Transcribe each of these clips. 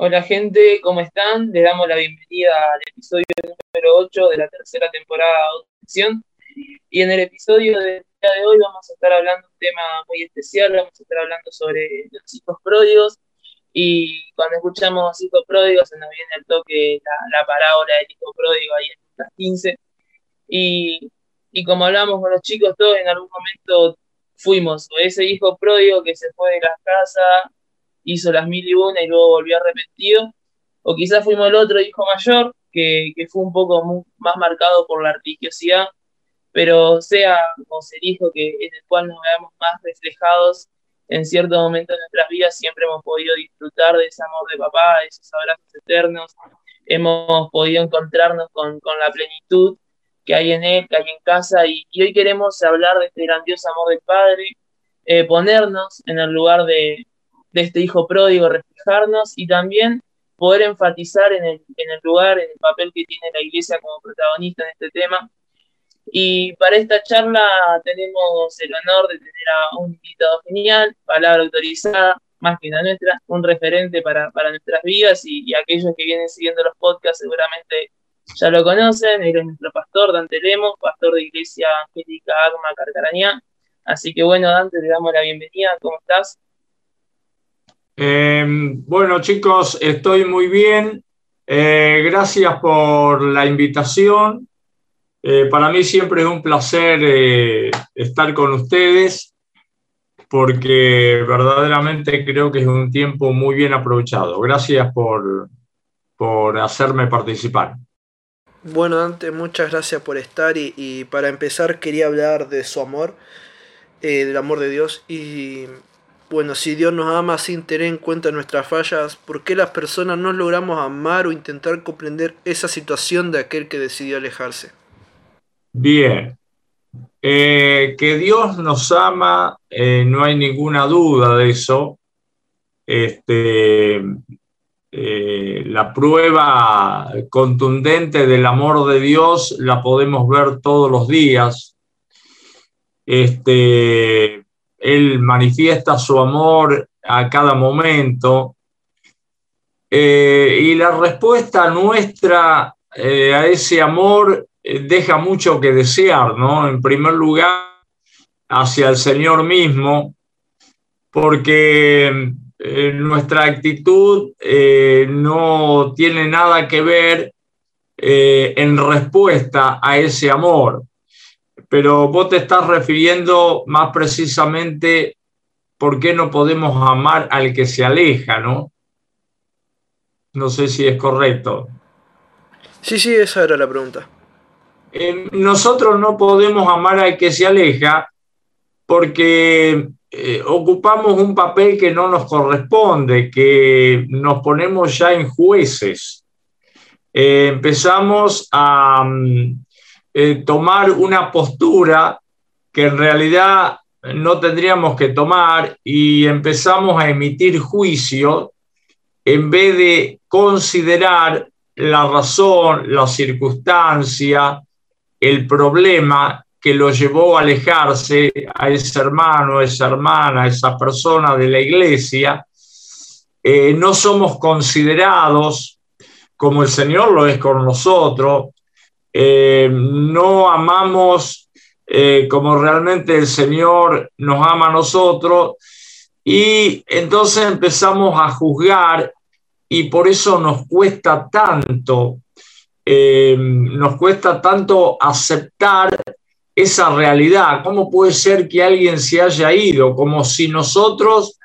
Hola gente, ¿cómo están? Les damos la bienvenida al episodio número 8 de la tercera temporada de Audición. Y en el episodio del día de hoy vamos a estar hablando de un tema muy especial, vamos a estar hablando sobre los hijos pródigos. Y cuando escuchamos hijos pródigos se nos viene al toque la, parábola del hijo pródigo ahí en las 15. Y, y como hablamos con los chicos, todos en algún momento fuimos o ese hijo pródigo que se fue de la casa, hizo las mil y una y luego volvió arrepentido, o quizás fuimos el otro hijo mayor que, que fue un poco más marcado por la religiosidad, pero sea como ser hijo que, en el cual nos veamos más reflejados en cierto momento de nuestras vidas, siempre hemos podido disfrutar de ese amor de papá, de esos abrazos eternos, hemos podido encontrarnos con, con la plenitud que hay en él, que hay en casa, y, hoy queremos hablar de este grandioso amor del Padre, eh, ponernos en el lugar de, de, este hijo pródigo, reflejarnos y también poder enfatizar en el, en el lugar, en el papel que tiene la iglesia como protagonista en este tema. Y para esta charla tenemos el honor de tener a un invitado genial, palabra autorizada, más que la nuestra, un referente para, para nuestras vidas y, y aquellos que vienen siguiendo los podcasts seguramente ya lo conocen, él es nuestro pastor, Dante Lemos, pastor de Iglesia Angélica Agma Carcarañá. Así que bueno, Dante, le damos la bienvenida. ¿Cómo estás? Eh, bueno, chicos, estoy muy bien. Eh, gracias por la invitación. Eh, para mí siempre es un placer estar con ustedes porque verdaderamente creo que es un tiempo muy bien aprovechado. Gracias por, por hacerme participar. Bueno, Dante, muchas gracias por estar y, para empezar quería hablar de su amor, eh, del amor de Dios y bueno, si Dios nos ama sin tener en cuenta nuestras fallas, ¿por qué las personas no logramos amar o intentar comprender esa situación de aquel que decidió alejarse? Bien, eh, que Dios nos ama, eh, no hay ninguna duda de eso. Este, eh, la prueba contundente del amor de Dios la podemos ver todos los días. Este, él manifiesta su amor a cada momento. Eh, y la respuesta nuestra eh, a ese amor deja mucho que desear, ¿no? En primer lugar, hacia el Señor mismo, porque eh, nuestra actitud eh, no tiene nada que ver eh, en respuesta a ese amor. Pero vos te estás refiriendo más precisamente por qué no podemos amar al que se aleja, ¿no? No sé si es correcto. Sí, sí, esa era la pregunta. nosotros no podemos amar al que se aleja porque eh, ocupamos un papel que no nos corresponde, que nos ponemos ya en jueces. Eh, empezamos a mm, eh, tomar una postura que en realidad no tendríamos que tomar y empezamos a emitir juicio en vez de considerar la razón, la circunstancia, el problema que lo llevó a alejarse a ese hermano, a esa hermana, a esa persona de la iglesia, eh, no somos considerados como el Señor lo es con nosotros, eh, no amamos eh, como realmente el Señor nos ama a nosotros y entonces empezamos a juzgar y por eso nos cuesta tanto, nos cuesta tanto aceptar esa realidad. ¿Cómo puede ser que alguien se haya ido? Como si nosotros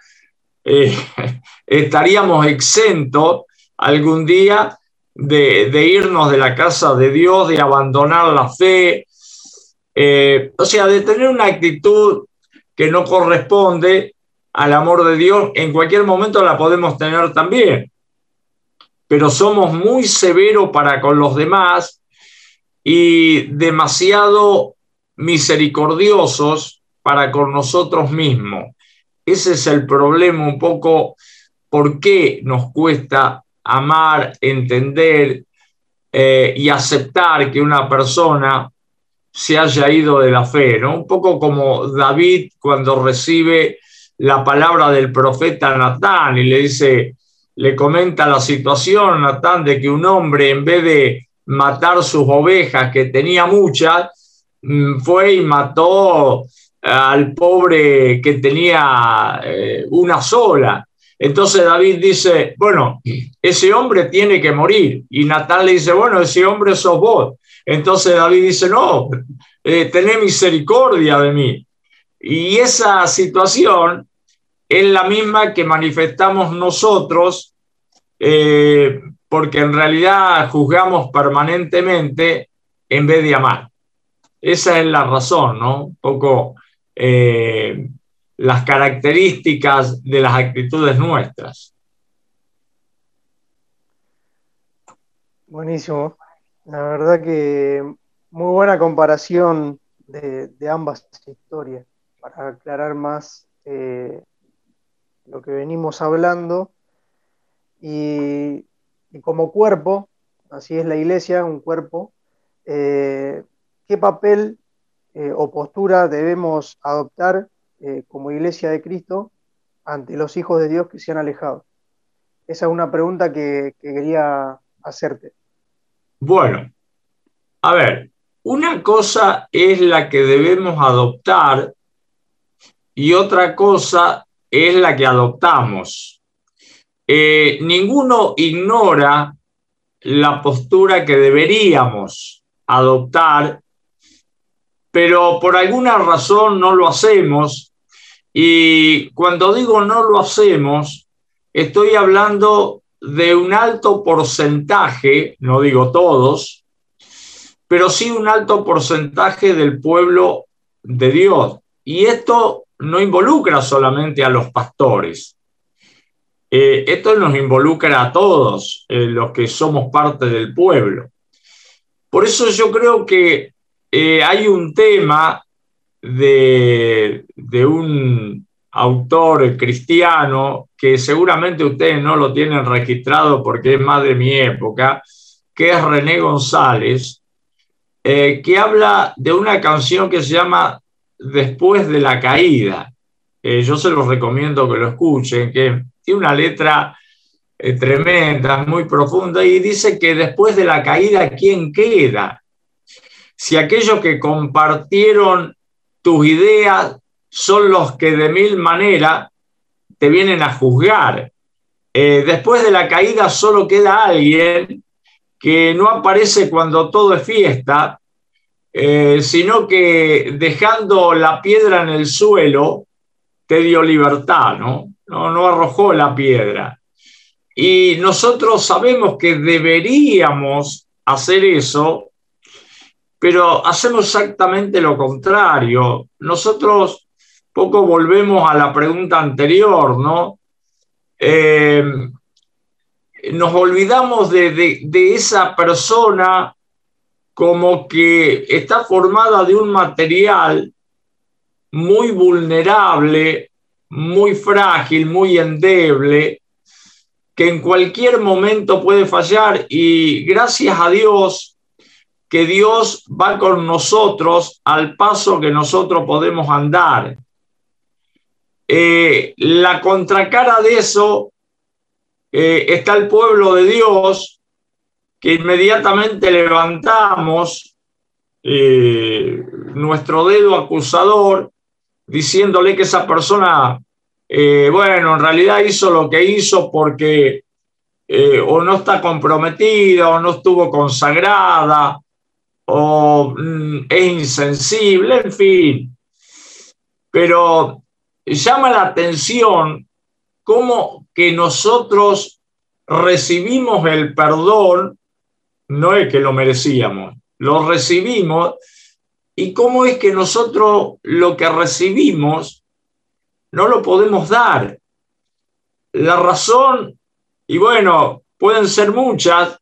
eh, estaríamos exentos algún día de, irnos de la casa de Dios, de abandonar la fe, eh, o sea, de tener una actitud que no corresponde al amor de Dios, en cualquier momento la podemos tener también, pero somos muy severos para con los demás y demasiado misericordiosos para con nosotros mismos. Ese es el problema un poco, ¿por qué nos cuesta amar, entender eh, y aceptar que una persona se haya ido de la fe? ¿no? Un poco como David cuando recibe la palabra del profeta Natán y le dice, le comenta la situación, Natán, de que un hombre en vez de matar sus ovejas, que tenía muchas, mm, fue y mató al pobre que tenía eh, una sola. Entonces David dice, bueno, ese hombre tiene que morir. Y Natán le dice, bueno, ese hombre sos vos. Entonces David dice, no, eh, tené misericordia de mí. Y esa situación es la misma que manifestamos nosotros, eh, porque en realidad juzgamos permanentemente en vez de amar. Esa es la razón, ¿no? Un poco eh, las características de las actitudes nuestras. Buenísimo. La verdad que muy buena comparación de, ambas historias para aclarar más eh, lo que venimos hablando. Y, como cuerpo, así es la iglesia, un cuerpo, eh, ¿qué papel eh, o postura debemos adoptar eh, como iglesia de Cristo ante los hijos de Dios que se han alejado? Esa es una pregunta que, quería hacerte. Bueno, a ver, una cosa es la que debemos adoptar y otra cosa es la que adoptamos. Eh, ninguno ignora la postura que deberíamos adoptar pero por alguna razón no lo hacemos. Y cuando digo no lo hacemos, estoy hablando de un alto porcentaje, no digo todos, pero sí un alto porcentaje del pueblo de Dios. Y esto no involucra solamente a los pastores. Eh, esto nos involucra a todos eh, los que somos parte del pueblo. Por eso yo creo que eh, hay un tema de, un autor cristiano que seguramente ustedes no lo tienen registrado porque es más de mi época, que es René González, eh, que habla de una canción que se llama Después de la caída. Eh, yo se los recomiendo que lo escuchen, que tiene una letra tremenda, muy profunda, y dice que después de la caída, ¿quién queda? si aquellos que compartieron tus ideas son los que de mil maneras te vienen a juzgar. Eh, después de la caída solo queda alguien que no aparece cuando todo es fiesta, eh, sino que dejando la piedra en el suelo te dio libertad, ¿no? No, no arrojó la piedra. Y nosotros sabemos que deberíamos hacer eso pero hacemos exactamente lo contrario. Nosotros poco volvemos a la pregunta anterior, ¿no? Eh, nos olvidamos de, de, esa persona como que está formada de un material muy vulnerable, muy frágil, muy endeble, que en cualquier momento puede fallar y gracias a Dios que Dios va con nosotros al paso que nosotros podemos andar. Eh, la contracara de eso eh, está el pueblo de Dios, que inmediatamente levantamos eh, nuestro dedo acusador, diciéndole que esa persona, bueno, en realidad hizo lo que hizo porque o no está comprometida o no estuvo consagrada o mm, es insensible, en fin. Pero llama la atención cómo que nosotros recibimos el perdón, no es que lo merecíamos, lo recibimos, y cómo es que nosotros lo que recibimos no lo podemos dar. La razón, y bueno, pueden ser muchas,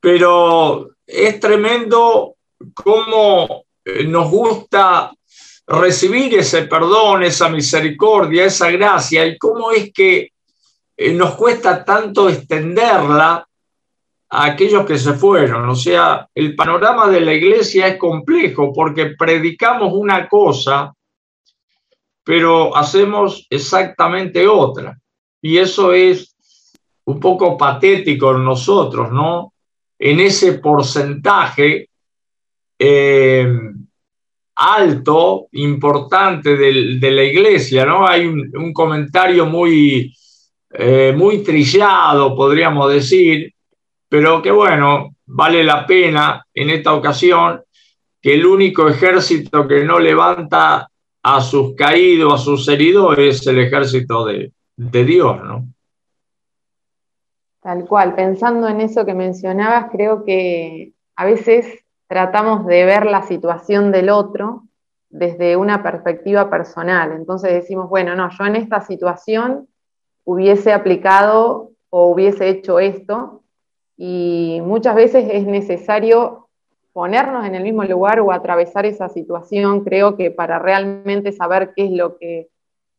pero es tremendo cómo eh, nos gusta recibir ese perdón, esa misericordia, esa gracia, y cómo es que eh, nos cuesta tanto extenderla a aquellos que se fueron. O sea, el panorama de la iglesia es complejo porque predicamos una cosa, pero hacemos exactamente otra. y eso es un poco patético en nosotros, ¿no? En ese porcentaje eh, alto, importante de, la iglesia, ¿no? Hay un, comentario muy, eh, muy trillado, podríamos decir, pero que bueno, vale la pena en esta ocasión que el único ejército que no levanta a sus caídos, a sus heridos, es el ejército de, de Dios, ¿no? Tal cual, pensando en eso que mencionabas, creo que a veces tratamos de ver la situación del otro desde una perspectiva personal. Entonces decimos, bueno, no, yo en esta situación hubiese aplicado o hubiese hecho esto y muchas veces es necesario ponernos en el mismo lugar o atravesar esa situación, creo que para realmente saber qué es lo que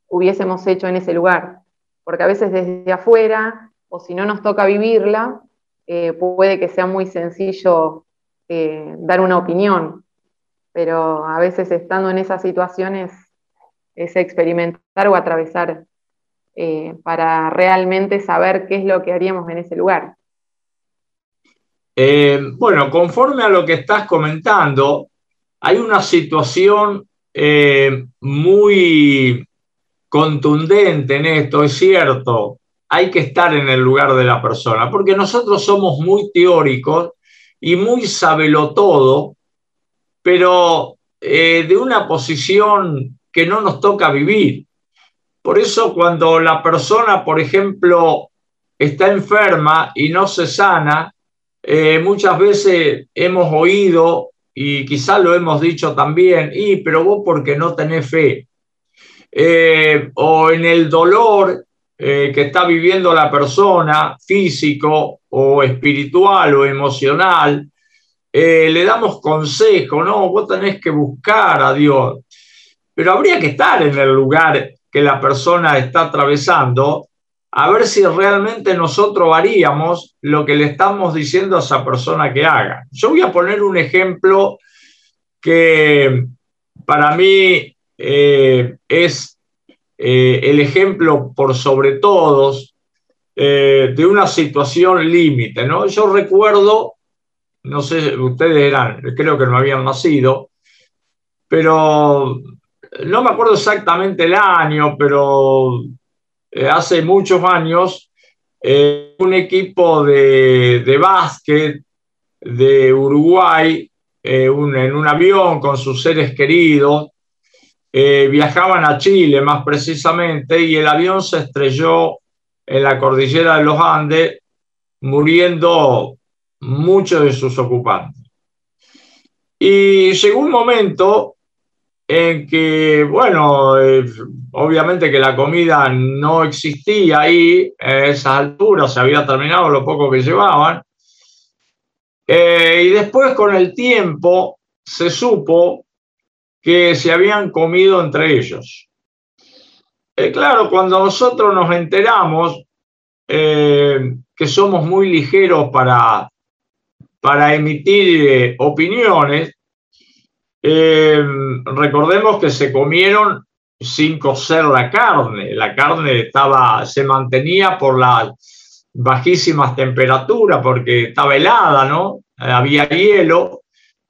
hubiésemos hecho en ese lugar. Porque a veces desde afuera, o si no nos toca vivirla, eh, puede que sea muy sencillo eh, dar una opinión, pero a veces estando en esas situaciones es experimentar o atravesar eh, para realmente saber qué es lo que haríamos en ese lugar. Bueno, conforme a lo que estás comentando, hay una situación muy contundente en esto, es cierto, hay que estar en el lugar de la persona, porque nosotros somos muy teóricos y muy todo, pero eh, de una posición que no nos toca vivir. Por eso cuando la persona, por ejemplo, está enferma y no se sana, eh, muchas veces hemos oído y quizás lo hemos dicho también, y pero vos porque no tenés fe. Eh, o en el dolor que está viviendo la persona, físico, o espiritual o emocional, eh, le damos consejo, no, vos tenés que buscar a Dios, pero habría que estar en el lugar que la persona está atravesando a ver si realmente nosotros haríamos lo que le estamos diciendo a esa persona que haga. Yo voy a poner un ejemplo que para mí eh, es eh, el ejemplo por sobre todos eh, de una situación límite, ¿no? Yo recuerdo, no sé, ustedes eran, creo que no habían nacido, pero no me acuerdo exactamente el año, pero eh, hace muchos años, un equipo de, de, básquet de Uruguay, en un avión con sus seres queridos, viajaban a Chile más precisamente, y el avión se estrelló en la cordillera de los Andes, muriendo muchos de sus ocupantes. Y llegó un momento en que, bueno, eh, obviamente que la comida no existía ahí a esas alturas, se había terminado lo poco que llevaban. Eh, y después con el tiempo se supo que se habían comido entre ellos. Eh, claro, cuando nosotros nos enteramos eh, que somos muy ligeros para, para emitir eh, opiniones, recordemos que se comieron sin cocer la carne. La carne estaba, se mantenía por las bajísimas temperaturas porque estaba helada, ¿no? Había hielo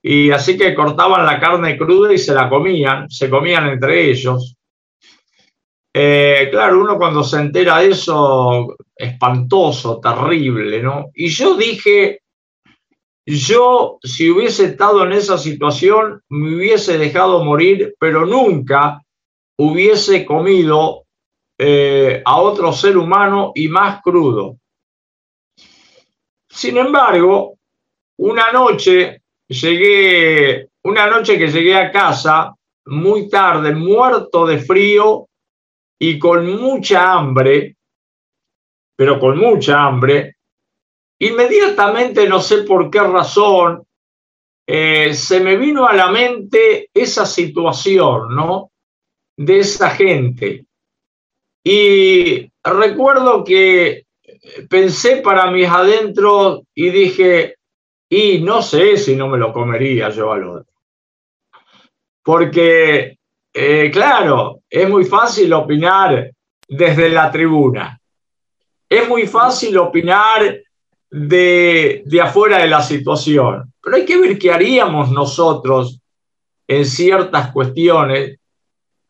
y así que cortaban la carne cruda y se la comían, se comían entre ellos. Eh, claro, uno cuando se entera de eso, espantoso, terrible, ¿no? Y yo dije, yo si hubiese estado en esa situación, me hubiese dejado morir, pero nunca hubiese comido eh, a otro ser humano y más crudo. Sin embargo, una noche llegué, una noche que llegué a casa muy tarde, muerto de frío, y con mucha hambre, pero con mucha hambre, inmediatamente, no sé por qué razón, eh, se me vino a la mente esa situación, ¿no? De esa gente. Y recuerdo que pensé para mis adentros y dije, y no sé si no me lo comería yo al otro. Porque eh, claro, es muy fácil opinar desde la tribuna. Es muy fácil opinar de, de afuera de la situación, pero hay que ver qué haríamos nosotros en ciertas cuestiones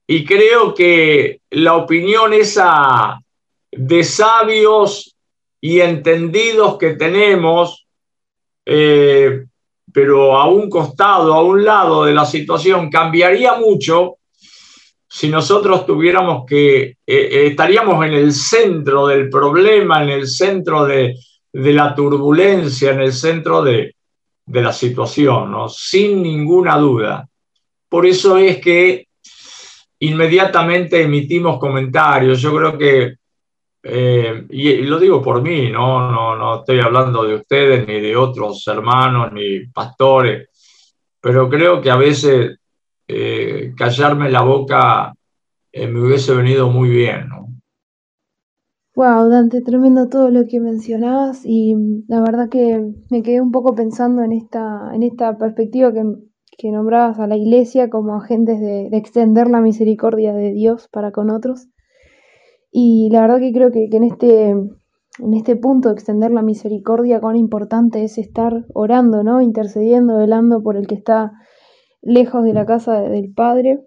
y creo que la opinión esa de sabios y entendidos que tenemos, eh, pero a un costado, a un lado de la situación, cambiaría mucho si nosotros tuviéramos que, eh, eh, estaríamos en el centro del problema, en el centro de, la turbulencia, en el centro de, la situación, sin ninguna duda. Por eso es que inmediatamente emitimos comentarios. Yo creo que, eh, y, lo digo por mí, ¿no? No, no estoy hablando de ustedes ni de otros hermanos ni pastores, pero creo que a veces eh, callarme la boca eh, me hubiese venido muy bien, ¿no? Wow, Dante, tremendo todo lo que mencionabas y la verdad que me quedé un poco pensando en esta, en esta perspectiva que que nombrabas a la iglesia como agentes de, extender la misericordia de Dios para con otros. Y la verdad que creo que, en, este, en este punto de extender la misericordia, cuán importante es estar orando, ¿no? Intercediendo, velando por el que está lejos de la casa del Padre.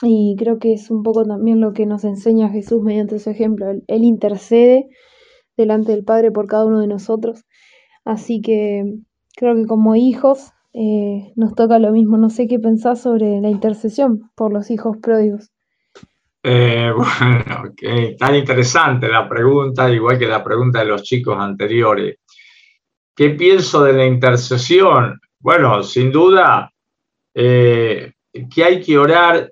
Y creo que es un poco también lo que nos enseña Jesús mediante su ejemplo. él intercede delante del Padre por cada uno de nosotros. Así que creo que como hijos eh, nos toca lo mismo. No sé qué pensás sobre la intercesión por los hijos pródigos. Eh, bueno, tan interesante la pregunta, igual que la pregunta de los chicos anteriores. ¿Qué pienso de la intercesión? Bueno, sin duda eh, que hay que orar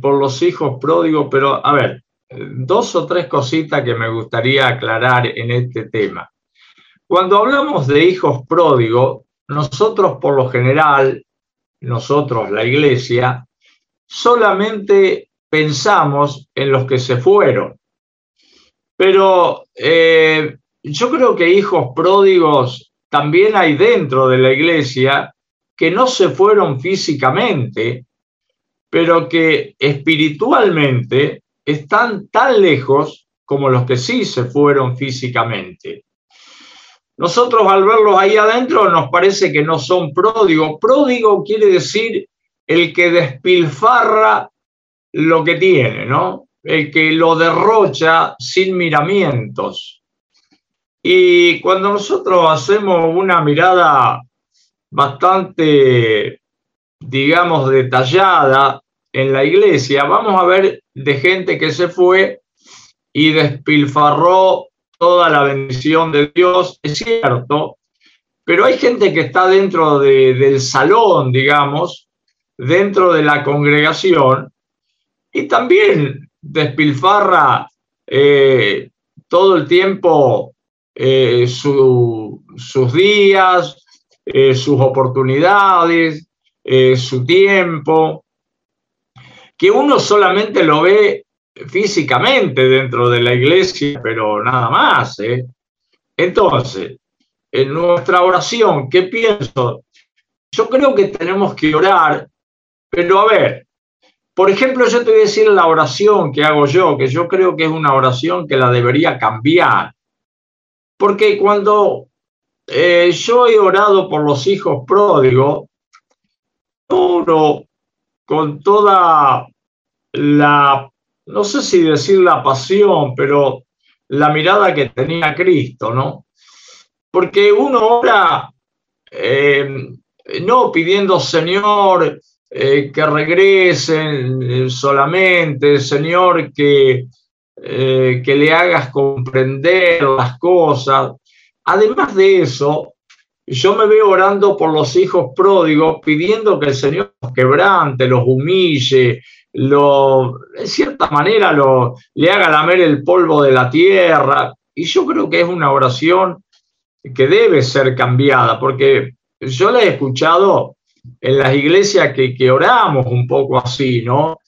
por los hijos pródigos, pero a ver, dos o tres cositas que me gustaría aclarar en este tema. Cuando hablamos de hijos pródigos, nosotros por lo general, nosotros la iglesia, solamente pensamos en los que se fueron. Pero eh, yo creo que hijos pródigos también hay dentro de la iglesia que no se fueron físicamente, pero que espiritualmente están tan lejos como los que sí se fueron físicamente. Nosotros al verlos ahí adentro nos parece que no son pródigos. Pródigo quiere decir el que despilfarra lo que tiene, ¿no? El que lo derrocha sin miramientos. Y cuando nosotros hacemos una mirada bastante, digamos, detallada en la iglesia, vamos a ver de gente que se fue y despilfarró toda la bendición de Dios, es cierto, pero hay gente que está dentro del salón, digamos, dentro de la congregación, y también despilfarra eh, todo el tiempo eh, sus días, eh, sus oportunidades, su tiempo, que uno solamente lo ve físicamente dentro de la iglesia, pero nada más. Entonces, en nuestra oración, ¿qué pienso? Yo creo que tenemos que orar, pero a ver, por ejemplo, yo te voy a decir la oración que hago yo, que yo creo que es una oración que la debería cambiar. Porque cuando eh, yo he orado por los hijos pródigos, oro con toda la no sé si decir la pasión, pero la mirada que tenía Cristo, ¿no? Porque uno ora eh, no pidiendo, Señor, eh, que regresen eh, solamente, Señor, que, que le hagas comprender las cosas. Además de eso, yo me veo orando por los hijos pródigos, pidiendo que el Señor los quebrante, los humille, lo, en cierta manera lo, le haga lamer el polvo de la tierra. Y yo creo que es una oración que debe ser cambiada, porque yo la he escuchado en las iglesias que, que oramos un poco así, ¿no?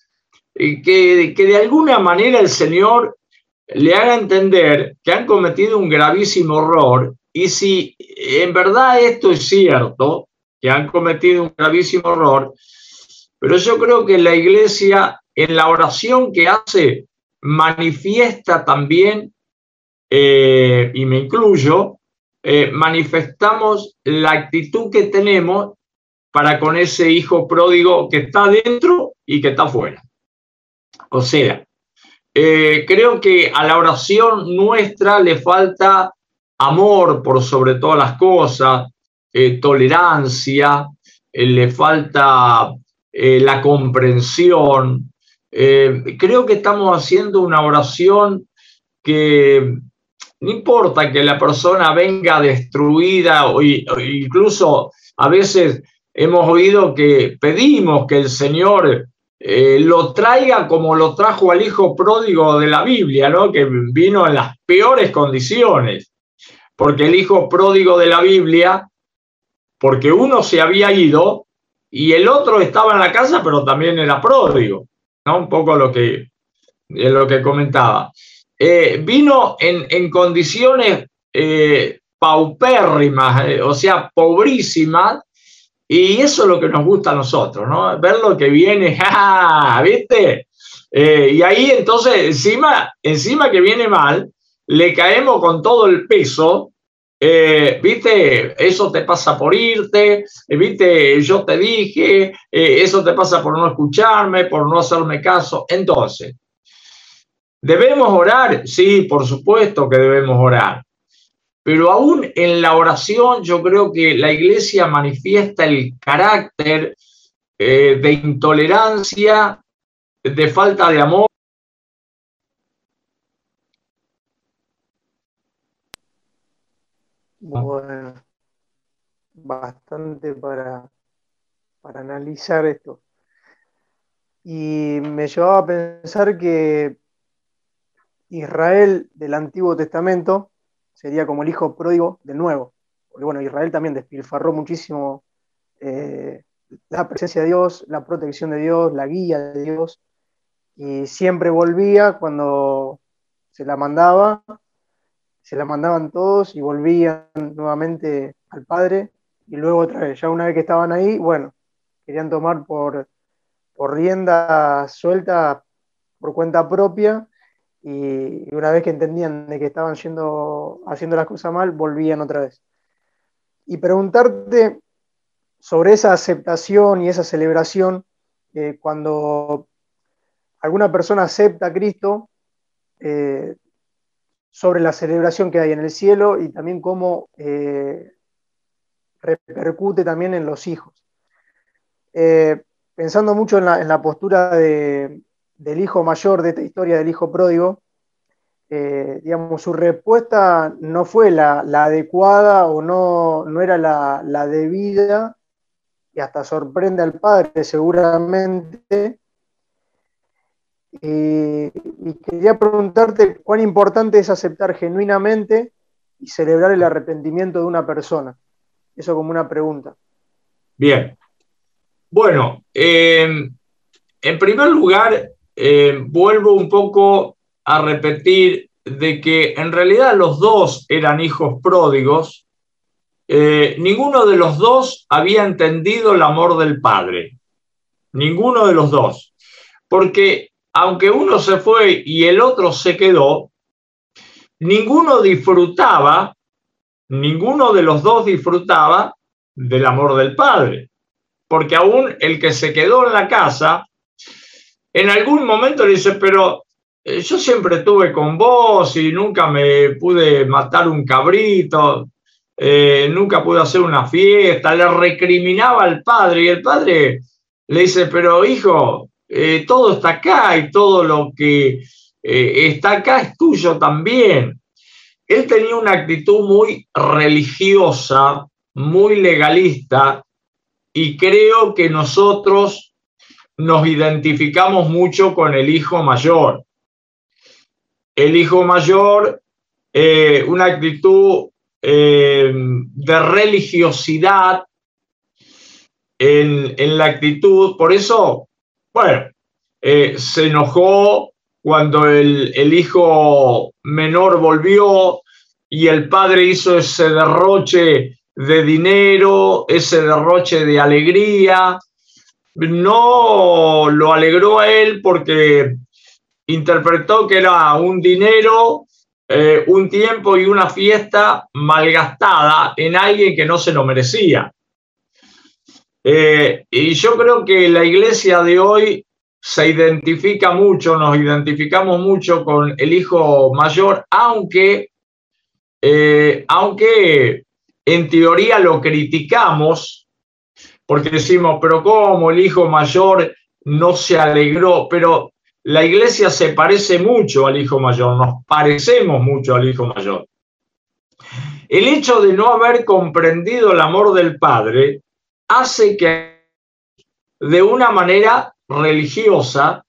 Que, que de alguna manera el Señor le haga entender que han cometido un gravísimo error y si en verdad esto es cierto, que han cometido un gravísimo error, pero yo creo que la iglesia, en la oración que hace, manifiesta también eh, y me incluyo, eh, manifestamos la actitud que tenemos para con ese hijo pródigo que está dentro y que está afuera. O sea, eh, creo que a la oración nuestra le falta amor por sobre todas las cosas, tolerancia, le falta la comprensión. creo que estamos haciendo una oración que no importa que la persona venga destruida o, incluso a veces hemos oído que pedimos que el Señor eh, lo traiga como lo trajo al hijo pródigo de la Biblia, ¿no? que vino en las peores condiciones, porque el hijo pródigo de la Biblia, porque uno se había ido y el otro estaba en la casa, pero también era pródigo, ¿no? un poco lo que, lo que comentaba. Eh, vino en, condiciones eh, paupérrimas, o sea, pobrísimas, y eso es lo que nos gusta a nosotros, ¿no? Ver lo que viene, ¿viste? y ahí entonces, encima, encima que viene mal, le caemos con todo el peso, ¿viste? Eso te pasa por irte, ¿viste? Yo te dije, eso te pasa por no escucharme, por no hacerme caso. Entonces, ¿Debemos orar? Sí, por supuesto que debemos orar. Pero aún en la oración yo creo que la iglesia manifiesta el carácter eh, de intolerancia, de falta de amor. Bueno, bastante para, para analizar esto. Y me llevaba a pensar que Israel del Antiguo Testamento sería como el hijo pródigo del Nuevo. Porque bueno, Israel también despilfarró muchísimo eh, la presencia de Dios, la protección de Dios, la guía de Dios, y siempre volvía cuando se la mandaba, se la mandaban todos y volvían nuevamente al Padre, y luego otra vez, ya una vez que estaban ahí, bueno, querían tomar por, por rienda suelta, por cuenta propia, y una vez que entendían de que estaban haciendo las cosas mal, volvían otra vez. Y preguntarte sobre esa aceptación y esa celebración, eh, cuando alguna persona acepta a Cristo, eh, sobre la celebración que hay en el cielo y también cómo eh, repercute también en los hijos. pensando mucho en la postura de, del hijo mayor de esta historia del hijo pródigo, eh, digamos, su respuesta no fue la, adecuada o no, no era la, debida, y hasta sorprende al padre seguramente. Y, quería preguntarte cuán importante es aceptar genuinamente y celebrar el arrepentimiento de una persona. Eso como una pregunta. Bien. Bueno, eh, en primer lugar, eh, vuelvo un poco a repetir de que en realidad los dos eran hijos pródigos, eh, ninguno de los dos había entendido el amor del Padre, ninguno de los dos, porque aunque uno se fue y el otro se quedó, ninguno disfrutaba, ninguno de los dos disfrutaba del amor del Padre, porque aún el que se quedó en la casa en algún momento le dice, pero eh, yo siempre estuve con vos y nunca me pude matar un cabrito, eh, nunca pude hacer una fiesta, le recriminaba al padre y el padre le dice, pero hijo, eh, todo está acá y todo lo que está acá es tuyo también. Él tenía una actitud muy religiosa, muy legalista, y creo que nosotros nos identificamos mucho con el hijo mayor. El hijo mayor, eh, una actitud eh, de religiosidad en, la actitud, por eso, bueno, eh, se enojó cuando el, el hijo menor volvió y el padre hizo ese derroche de dinero, ese derroche de alegría, no lo alegró a él porque interpretó que era un dinero eh, un tiempo y una fiesta malgastada en alguien que no se lo merecía. Eh, y yo creo que la iglesia de hoy se identifica mucho, nos identificamos mucho con el hijo mayor, aunque, eh, aunque en teoría lo criticamos, porque decimos, pero ¿cómo el hijo mayor no se alegró? Pero la iglesia se parece mucho al hijo mayor, nos parecemos mucho al hijo mayor. El hecho de no haber comprendido el amor del Padre hace que de una manera religiosa,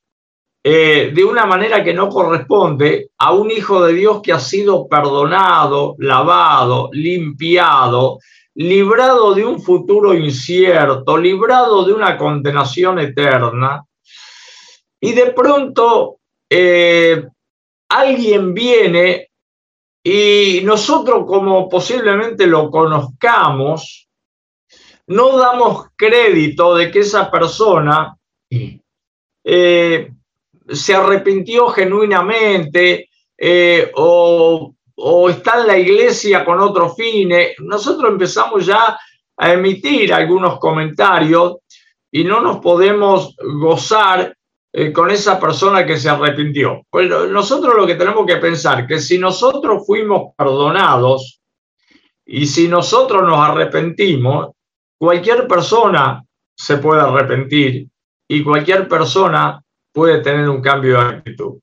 eh, de una manera que no corresponde a un hijo de Dios que ha sido perdonado, lavado, limpiado, librado de un futuro incierto, librado de una condenación eterna, y de pronto eh, alguien viene y nosotros como posiblemente lo conozcamos, no damos crédito de que esa persona eh, se arrepintió genuinamente eh, o, o, está en la iglesia con otros fines. Nosotros empezamos ya a emitir algunos comentarios y no nos podemos gozar eh, con esa persona que se arrepintió. Nosotros lo que tenemos que pensar que si nosotros fuimos perdonados y si nosotros nos arrepentimos, cualquier persona se puede arrepentir y cualquier persona puede tener un cambio de actitud.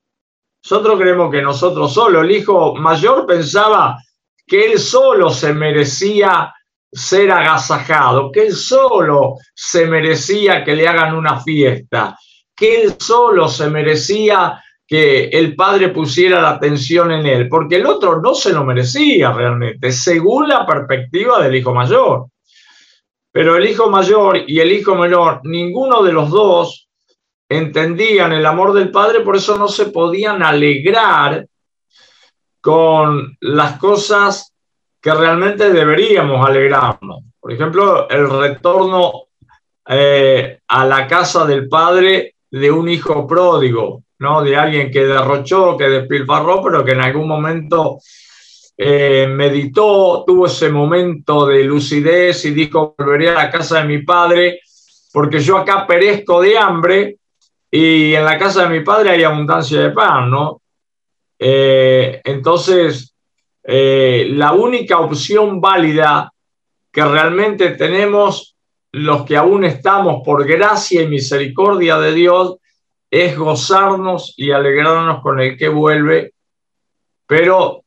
Nosotros creemos que nosotros solo, el hijo mayor pensaba que él solo se merecía ser agasajado, que él solo se merecía que le hagan una fiesta, que él solo se merecía que el padre pusiera la atención en él, porque el otro no se lo merecía realmente, según la perspectiva del hijo mayor. Pero el hijo mayor y el hijo menor, ninguno de los dos entendían el amor del padre, por eso no se podían alegrar con las cosas que realmente deberíamos alegrarnos. Por ejemplo, el retorno eh, a la casa del padre de un hijo pródigo, ¿no? De alguien que derrochó, que despilfarró, pero que en algún momento eh, meditó, tuvo ese momento de lucidez y dijo, volveré a la casa de mi padre, porque yo acá perezco de hambre y en la casa de mi padre hay abundancia de pan, ¿no? Eh, entonces, eh, la única opción válida que realmente tenemos los que aún estamos por gracia y misericordia de Dios, es gozarnos y alegrarnos con el que vuelve, pero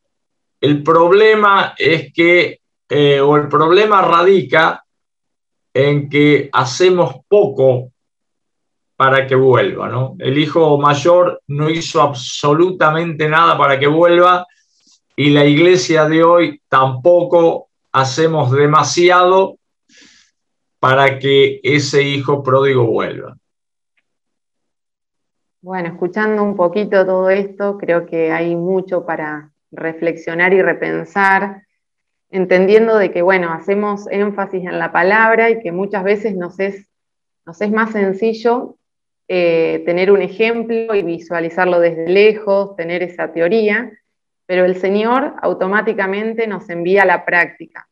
el problema es que, eh, o el problema radica en que hacemos poco para que vuelva, ¿no? El hijo mayor no hizo absolutamente nada para que vuelva y la iglesia de hoy tampoco hacemos demasiado para que ese hijo pródigo vuelva. Bueno, escuchando un poquito todo esto, creo que hay mucho para reflexionar y repensar, entendiendo de que, bueno, hacemos énfasis en la palabra y que muchas veces nos es, nos es más sencillo eh, tener un ejemplo y visualizarlo desde lejos, tener esa teoría, pero el Señor automáticamente nos envía la práctica.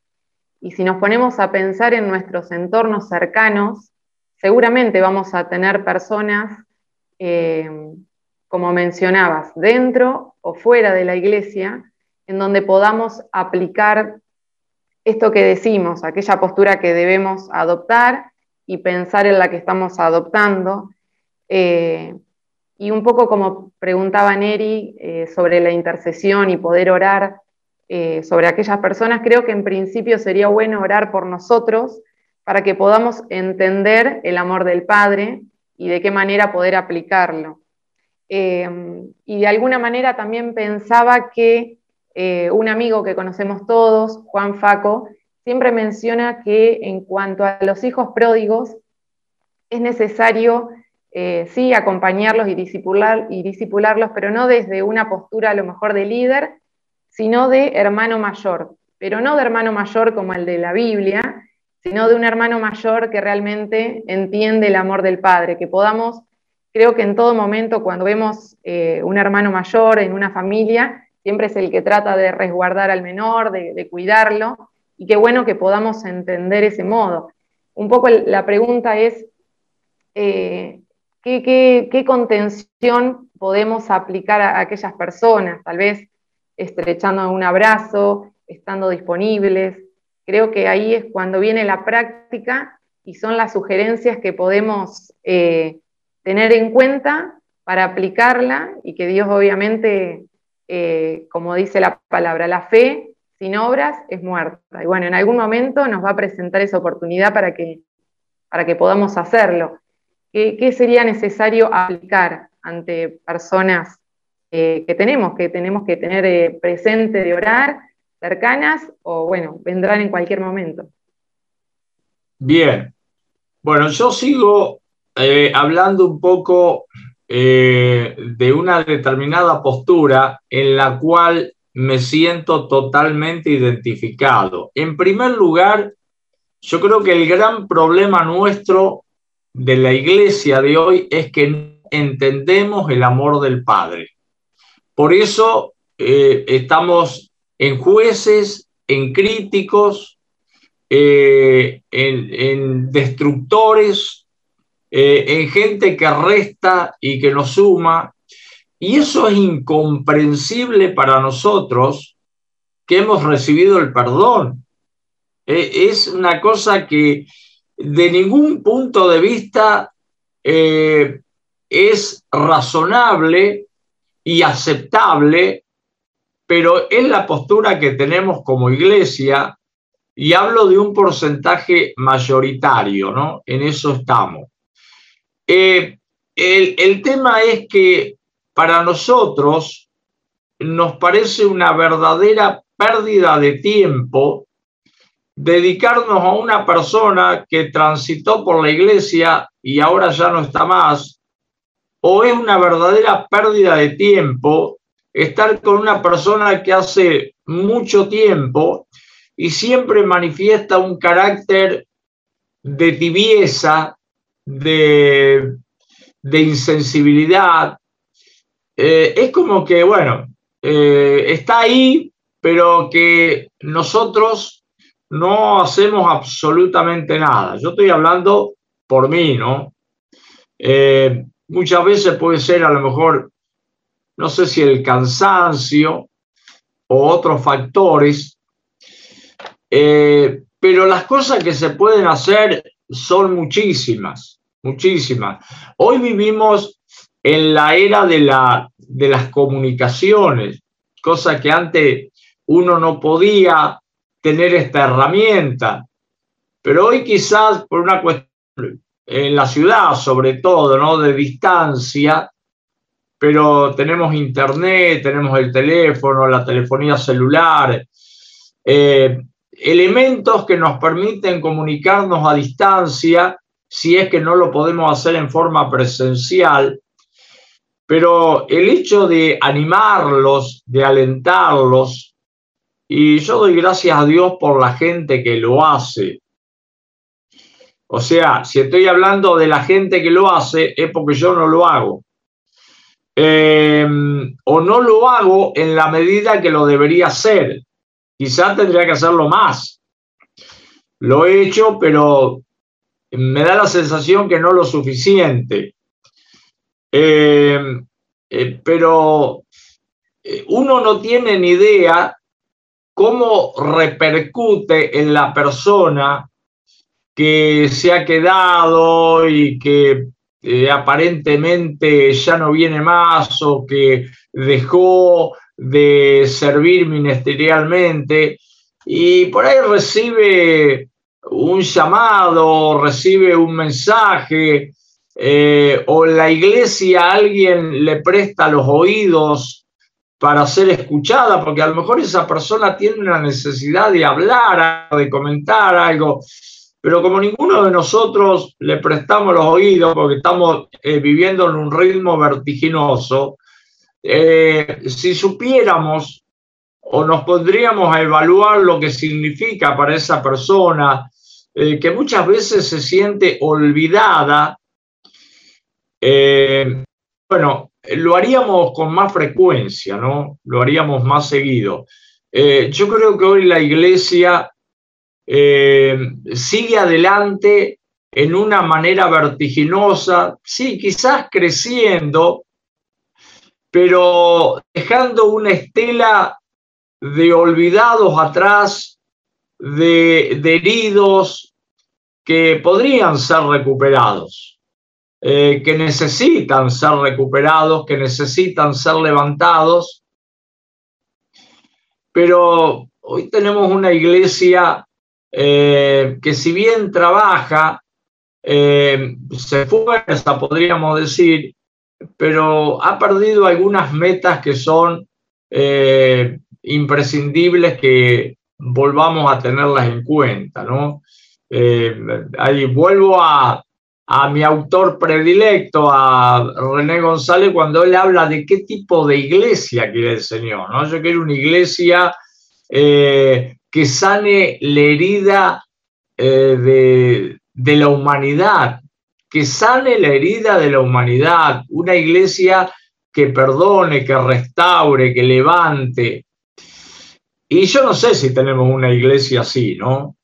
Y si nos ponemos a pensar en nuestros entornos cercanos, seguramente vamos a tener personas, eh, como mencionabas, dentro o fuera de la iglesia, en donde podamos aplicar esto que decimos, aquella postura que debemos adoptar y pensar en la que estamos adoptando. Eh, y un poco como preguntaba Neri eh, sobre la intercesión y poder orar, eh, sobre aquellas personas, creo que en principio sería bueno orar por nosotros para que podamos entender el amor del Padre y de qué manera poder aplicarlo. Y de alguna manera también pensaba que un amigo que conocemos todos, Juan Faco, siempre menciona que en cuanto a los hijos pródigos, es necesario, sí, acompañarlos y, disipular, y disipularlos, pero no desde una postura a lo mejor de líder, sino de hermano mayor, pero no de hermano mayor como el de la Biblia, sino de un hermano mayor que realmente entiende el amor del Padre, que podamos, creo que en todo momento cuando vemos eh, un hermano mayor en una familia, siempre es el que trata de resguardar al menor, de, cuidarlo, y qué bueno que podamos entender ese modo. Un poco la pregunta es, eh, ¿qué, contención podemos aplicar a, aquellas personas? Tal vez estrechando un abrazo, estando disponibles. Creo que ahí es cuando viene la práctica y son las sugerencias que podemos eh, tener en cuenta para aplicarla y que Dios obviamente, eh, como dice la palabra, la fe sin obras es muerta. Y bueno, en algún momento nos va a presentar esa oportunidad para que, para que podamos hacerlo. ¿Qué, sería necesario aplicar ante personas eh, que tenemos, que tenemos que tener presente de orar, cercanas o bueno, vendrán en cualquier momento? Bien, bueno, yo sigo eh, hablando un poco eh, de una determinada postura en la cual me siento totalmente identificado. En primer lugar, yo creo que el gran problema nuestro de la iglesia de hoy es que entendemos el amor del Padre. Por eso eh, estamos en jueces, en críticos, eh, en, destructores, eh, en gente que resta y que nos suma. Y eso es incomprensible para nosotros que hemos recibido el perdón. Es una cosa que de ningún punto de vista es razonable y aceptable, pero es la postura que tenemos como iglesia y hablo de un porcentaje mayoritario, ¿no? En eso estamos. Eh, el, tema es que para nosotros nos parece una verdadera pérdida de tiempo dedicarnos a una persona que transitó por la iglesia y ahora ya no está más, o es una verdadera pérdida de tiempo estar con una persona que hace mucho tiempo y siempre manifiesta un carácter de tibieza, de, insensibilidad. Eh, es como que, bueno, eh, está ahí, pero que nosotros no hacemos absolutamente nada. Yo estoy hablando por mí, ¿no? Eh, muchas veces puede ser a lo mejor, no sé si el cansancio o otros factores, eh, pero las cosas que se pueden hacer son muchísimas, muchísimas. Hoy vivimos en la era de, la, de las comunicaciones, cosa que antes uno no podía tener esta herramienta. Pero hoy quizás por una cuestión, en la ciudad sobre todo, ¿no? De distancia, pero tenemos internet, tenemos el teléfono, la telefonía celular, eh, elementos que nos permiten comunicarnos a distancia, si es que no lo podemos hacer en forma presencial, pero el hecho de animarlos, de alentarlos, y yo doy gracias a Dios por la gente que lo hace. O sea, si estoy hablando de la gente que lo hace, es porque yo no lo hago. Eh, o no lo hago en la medida que lo debería hacer. Quizás tendría que hacerlo más. Lo he hecho, pero me da la sensación que no lo suficiente. Eh, eh, pero eh, uno no tiene ni idea cómo repercute en la persona que se ha quedado y que aparentemente ya no viene más o que dejó de servir ministerialmente y por ahí recibe un llamado, recibe un mensaje eh, o la iglesia alguien le presta los oídos para ser escuchada, porque a lo mejor esa persona tiene una necesidad de hablar, de comentar algo, pero como ninguno de nosotros le prestamos los oídos porque estamos eh, viviendo en un ritmo vertiginoso, eh, si supiéramos o nos pondríamos a evaluar lo que significa para esa persona, eh, que muchas veces se siente olvidada, bueno, lo haríamos con más frecuencia, ¿no? Lo haríamos más seguido. Eh, yo creo que hoy la iglesia eh, sigue adelante en una manera vertiginosa, sí, quizás creciendo, pero dejando una estela de olvidados atrás, de, heridos que podrían ser recuperados, eh, que necesitan ser recuperados, que necesitan ser levantados. Pero hoy tenemos una iglesia eh, que si bien trabaja, eh, se esfuerza, podríamos decir, pero ha perdido algunas metas que son eh, imprescindibles que volvamos a tenerlas en cuenta, ¿no? ahí vuelvo a, a mi autor predilecto, a René González, cuando él habla de qué tipo de iglesia quiere el Señor, ¿no? Yo quiero una iglesia que sane la herida eh, de, la humanidad, que sane la herida de la humanidad, una iglesia que perdone, que restaure, que levante. Y yo no sé si tenemos una iglesia así, ¿no?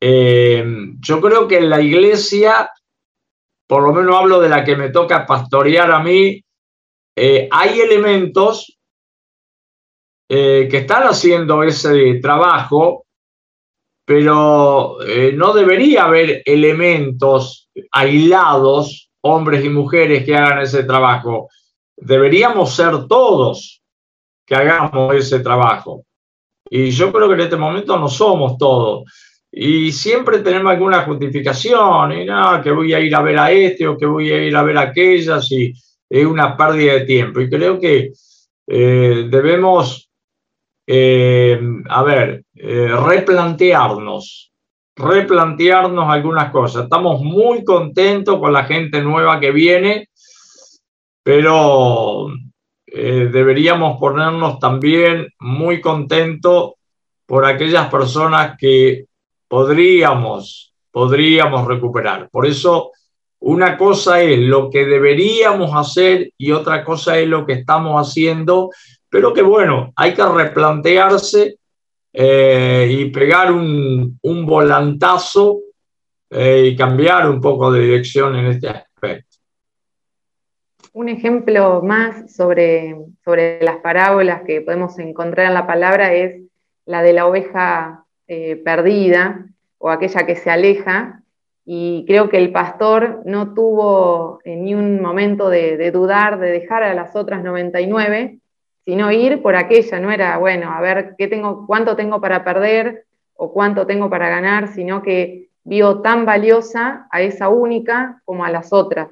Eh, yo creo que la iglesia, por lo menos hablo de la que me toca pastorear a mí, eh, hay elementos eh, que están haciendo ese trabajo, pero eh, no debería haber elementos aislados, hombres y mujeres, que hagan ese trabajo. Deberíamos ser todos que hagamos ese trabajo. Y yo creo que en este momento no somos todos. Y siempre tenemos alguna justificación, y no, que voy a ir a ver a este o que voy a ir a ver a aquellas, y es una pérdida de tiempo. Y creo que eh, debemos eh, a ver, eh, replantearnos, replantearnos algunas cosas. Estamos muy contentos con la gente nueva que viene, pero deberíamos ponernos también muy contentos por aquellas personas que podríamos, podríamos recuperar. Por eso, una cosa es lo que deberíamos hacer y otra cosa es lo que estamos haciendo pero que bueno, hay que replantearse eh, y pegar un, volantazo eh, y cambiar un poco de dirección en este aspecto. Un ejemplo más sobre, sobre las parábolas que podemos encontrar en la palabra es la de la oveja eh, perdida o aquella que se aleja. Y creo que el pastor no tuvo ni un momento de, de dudar de dejar a las otras 99 sino ir por aquella, no era, bueno, a ver qué tengo, cuánto tengo para perder o cuánto tengo para ganar, sino que vio tan valiosa a esa única como a las otras.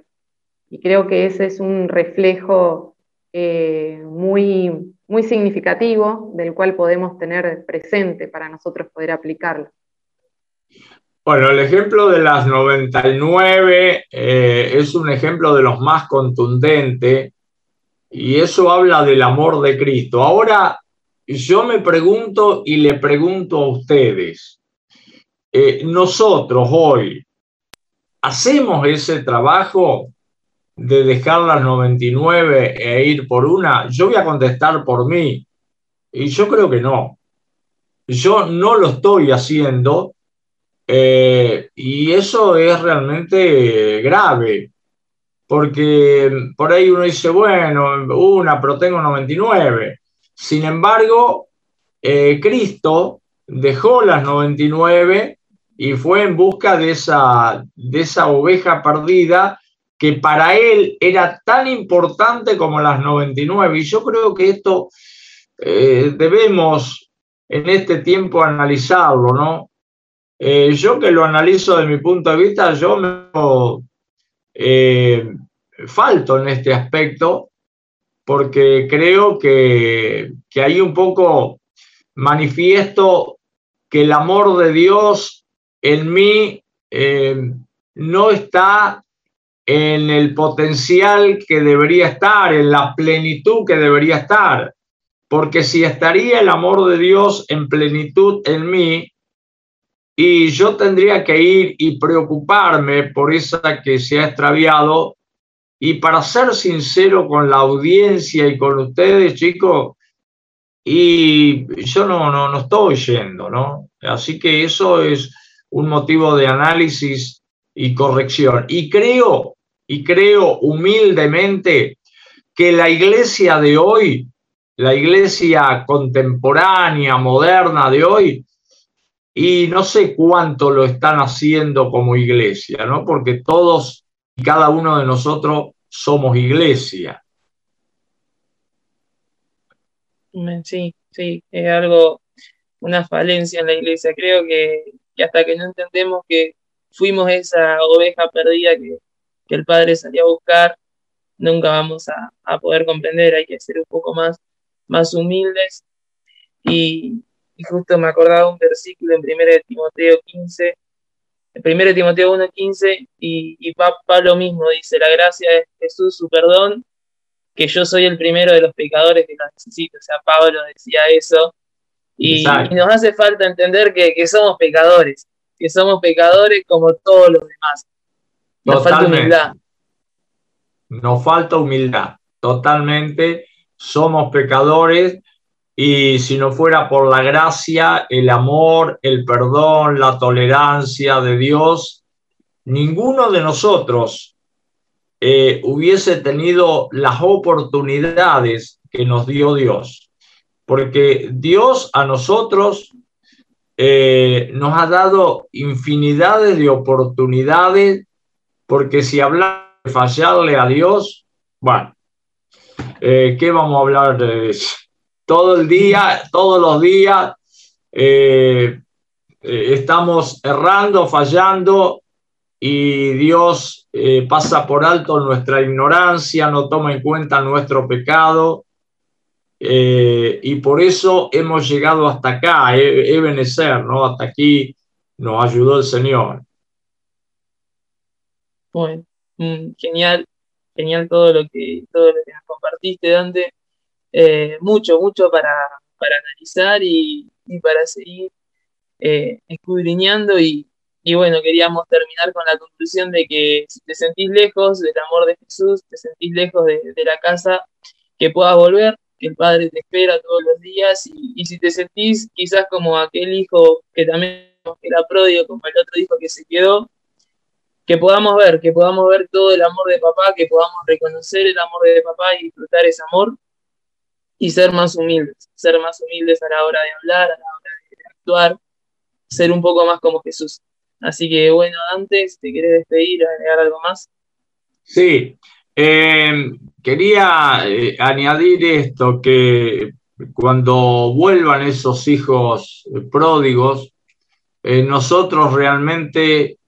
Y creo que ese es un reflejo eh, muy, muy significativo del cual podemos tener presente para nosotros poder aplicarlo. Bueno, el ejemplo de las 99 eh, es un ejemplo de los más contundentes y eso habla del amor de Cristo. Ahora, yo me pregunto y le pregunto a ustedes, eh, nosotros hoy, ¿hacemos ese trabajo de dejar las 99 e ir por una? Yo voy a contestar por mí. Y yo creo que no. Yo no lo estoy haciendo eh, y eso es realmente grave porque por ahí uno dice, bueno, una, pero tengo 99. Sin embargo, eh, Cristo dejó las 99 y fue en busca de esa, de esa oveja perdida que para él era tan importante como las 99. Y yo creo que esto eh, debemos en este tiempo analizarlo, ¿no? Eh, yo que lo analizo de mi punto de vista, yo me eh, falto en este aspecto porque creo que, que hay un poco manifiesto que el amor de Dios en mí no está en el potencial que debería estar, en la plenitud que debería estar. Porque si estaría el amor de Dios en plenitud en mí, y yo tendría que ir y preocuparme por esa que se ha extraviado, Y para ser sincero con la audiencia y con ustedes, chicos, y yo no, no, no estoy yendo, ¿no? Así que eso es un motivo de análisis y corrección. Y creo, y creo humildemente que la iglesia de hoy, la iglesia contemporánea, moderna de hoy, y no sé cuánto lo están haciendo como iglesia, ¿no? Porque todos y cada uno de nosotros somos iglesia. Sí, sí, es algo, una falencia en la iglesia. Creo que, hasta que no entendemos que fuimos esa oveja perdida que, el Padre salió a buscar, nunca vamos a, poder comprender, hay que ser un poco más, más humildes. Y, justo me acordaba un versículo en 1 Timoteo 15, en 1 Timoteo 1.15, y, y Pablo mismo dice, la gracia de Jesús, su perdón, que yo soy el primero de los pecadores que lo necesito. O sea, Pablo decía eso. Y, nos hace falta entender que, somos pecadores, que somos pecadores como todos los demás. Nos falta humildad. Nos falta humildad, totalmente. Somos pecadores y si no fuera por la gracia, el amor, el perdón, la tolerancia de Dios, ninguno de nosotros eh, hubiese tenido las oportunidades que nos dio Dios. Porque Dios a nosotros eh, nos ha dado infinidades de oportunidades, porque si hablamos de fallarle a Dios, bueno, eh, ¿qué vamos a hablar de eso? Todo el día, todos los días, estamos errando, fallando, y Dios eh, pasa por alto nuestra ignorancia, no toma en cuenta nuestro pecado eh, y por eso hemos llegado hasta acá, Ebenezer, ¿no? Hasta aquí nos ayudó el Señor. Bueno, mm, genial, genial todo lo que, todo lo que nos compartiste, Dante. Eh, mucho, mucho para, para analizar y, y para seguir escudriñando y, y bueno, queríamos terminar con la conclusión de que si te sentís lejos del amor de Jesús, te sentís lejos de, la casa, que puedas volver, que el Padre te espera todos los días, y, si te sentís quizás como aquel hijo que también era pródigo, como el otro hijo que se quedó, que podamos ver, que podamos ver todo el amor de papá, que podamos reconocer el amor de papá y disfrutar ese amor y ser más humildes, ser más humildes a la hora de hablar, a la hora de actuar, ser un poco más como Jesús. Así que bueno, antes, ¿te querés despedir, agregar algo más? Sí, em, quería eh, añadir esto, que cuando vuelvan esos hijos pródigos, eh, nosotros realmente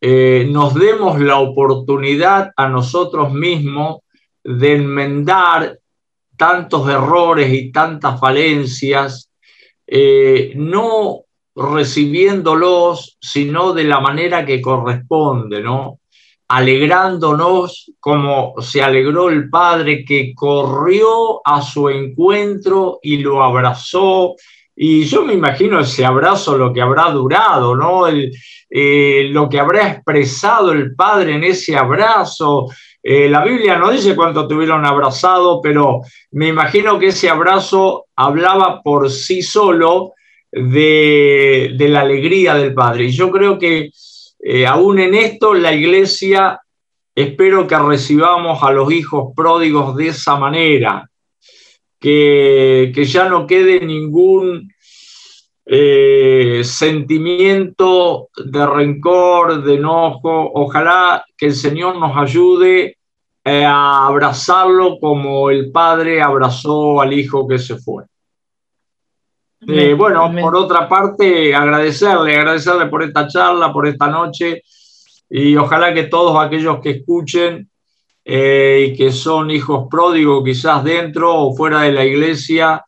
eh, nos demos la oportunidad a nosotros mismos de enmendar tantos errores y tantas falencias, no recibiéndolos, sino de la manera que corresponde, ¿no? Alegrándonos como se alegró el Padre que corrió a su encuentro y lo abrazó. Y yo me imagino ese abrazo, lo que habrá durado, ¿no? El, eh, lo que habrá expresado el Padre en ese abrazo. Eh, la Biblia no dice cuánto tuvieron abrazado, pero me imagino que ese abrazo hablaba por sí solo de, la alegría del Padre. Y yo creo que eh, aún en esto la iglesia espero que recibamos a los hijos pródigos de esa manera, que, ya no quede ningún eh, sentimiento de rencor, de enojo. Ojalá que el Señor nos ayude eh, a abrazarlo como el Padre abrazó al Hijo que se fue. Eh, bueno, por otra parte, agradecerle, agradecerle por esta charla, por esta noche, y ojalá que todos aquellos que escuchen eh, y que son hijos pródigos quizás dentro o fuera de la iglesia,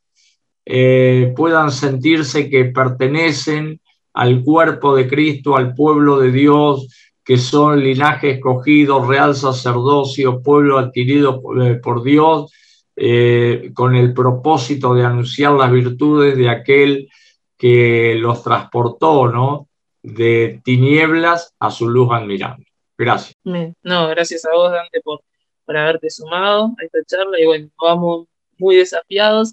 eh, puedan sentirse que pertenecen al cuerpo de Cristo, al pueblo de Dios, que son linaje escogido, real sacerdocio, pueblo adquirido por Dios eh, con el propósito de anunciar las virtudes de aquel que los transportó, ¿no? De tinieblas a su luz admirable. Gracias. No, gracias a vos, Dante, por, por haberte sumado a esta charla y bueno, vamos muy desafiados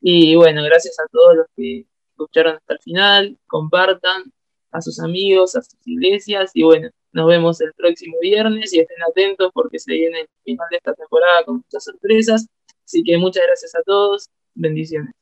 y bueno, gracias a todos los que escucharon hasta el final, compartan a sus amigos, a sus iglesias y bueno, nos vemos el próximo viernes y estén atentos porque se viene el final de esta temporada con muchas sorpresas. Así que muchas gracias a todos, bendiciones.